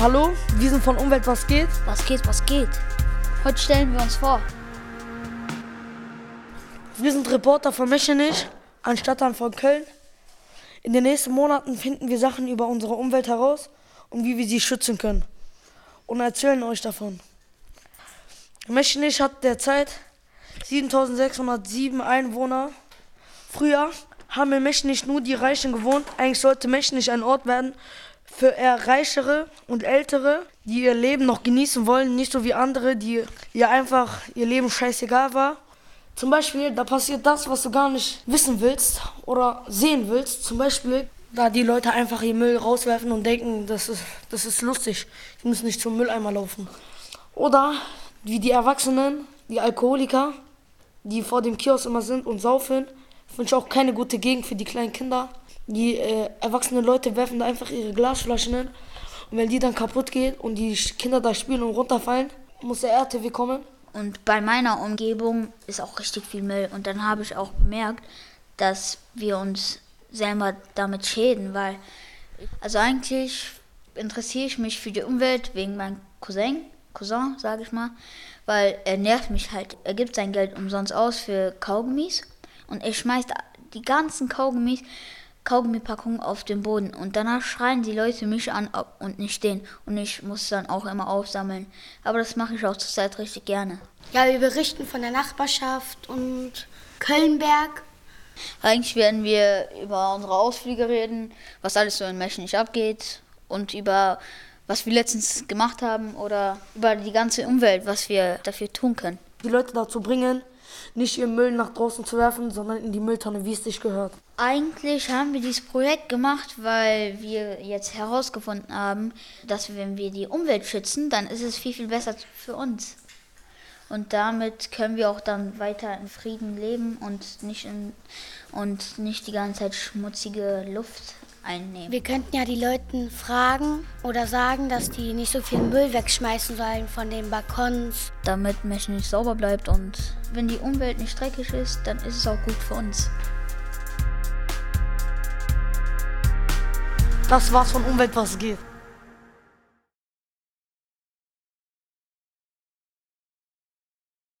Hallo, wir sind von Umwelt Was geht? Was geht, was geht? Heute stellen wir uns vor. Wir sind Reporter von Mechenich, ein Stadtteil von Köln. In den nächsten Monaten finden wir Sachen über unsere Umwelt heraus und wie wir sie schützen können. Und erzählen euch davon. Mechenich hat derzeit 7607 Einwohner. Früher haben in Mechenich nur die Reichen gewohnt. Eigentlich sollte Mechenich ein Ort werden für eher Reichere und Ältere, die ihr Leben noch genießen wollen. Nicht so wie andere, die ihr einfach ihr Leben scheißegal war. Zum Beispiel, da passiert das, was du gar nicht wissen willst oder sehen willst. Zum Beispiel, da die Leute einfach ihr Müll rauswerfen und denken, das ist, das ist lustig. Die müssen nicht zum Mülleimer laufen. Oder wie die Erwachsenen, die Alkoholiker, die vor dem Kiosk immer sind und saufen. Finde ich auch keine gute Gegend für die kleinen Kinder. Die äh, erwachsenen Leute werfen da einfach ihre Glasflaschen hin. Und wenn die dann kaputt geht und die Kinder da spielen und runterfallen, muss der RTW kommen. Und bei meiner Umgebung ist auch richtig viel Müll. Und dann habe ich auch bemerkt, dass wir uns selber damit schäden, weil, also eigentlich interessiere ich mich für die Umwelt wegen meinem Cousin, Cousin, sage ich mal, weil er nervt mich halt. Er gibt sein Geld umsonst aus für Kaugummis und er schmeißt die ganzen Kaugummis, Kaugummipackungen auf den Boden und danach schreien die Leute mich an und nicht den und ich muss dann auch immer aufsammeln. Aber das mache ich auch zurzeit richtig gerne. Ja, wir berichten von der Nachbarschaft und Kölnberg. Eigentlich werden wir über unsere Ausflüge reden, was alles so in Meschen nicht abgeht und über was wir letztens gemacht haben oder über die ganze Umwelt, was wir dafür tun können. Die Leute dazu bringen, nicht ihren Müll nach draußen zu werfen, sondern in die Mülltonne, wie es sich gehört. Eigentlich haben wir dieses Projekt gemacht, weil wir jetzt herausgefunden haben, dass wenn wir die Umwelt schützen, dann ist es viel, viel besser für uns. Und damit können wir auch dann weiter in Frieden leben und nicht, in, und nicht die ganze Zeit schmutzige Luft einnehmen. Wir könnten ja die Leute fragen oder sagen, dass die nicht so viel Müll wegschmeißen sollen von den Balkons. Damit Menschen nicht sauber bleibt und wenn die Umwelt nicht dreckig ist, dann ist es auch gut für uns. Das war's von Umwelt, was geht.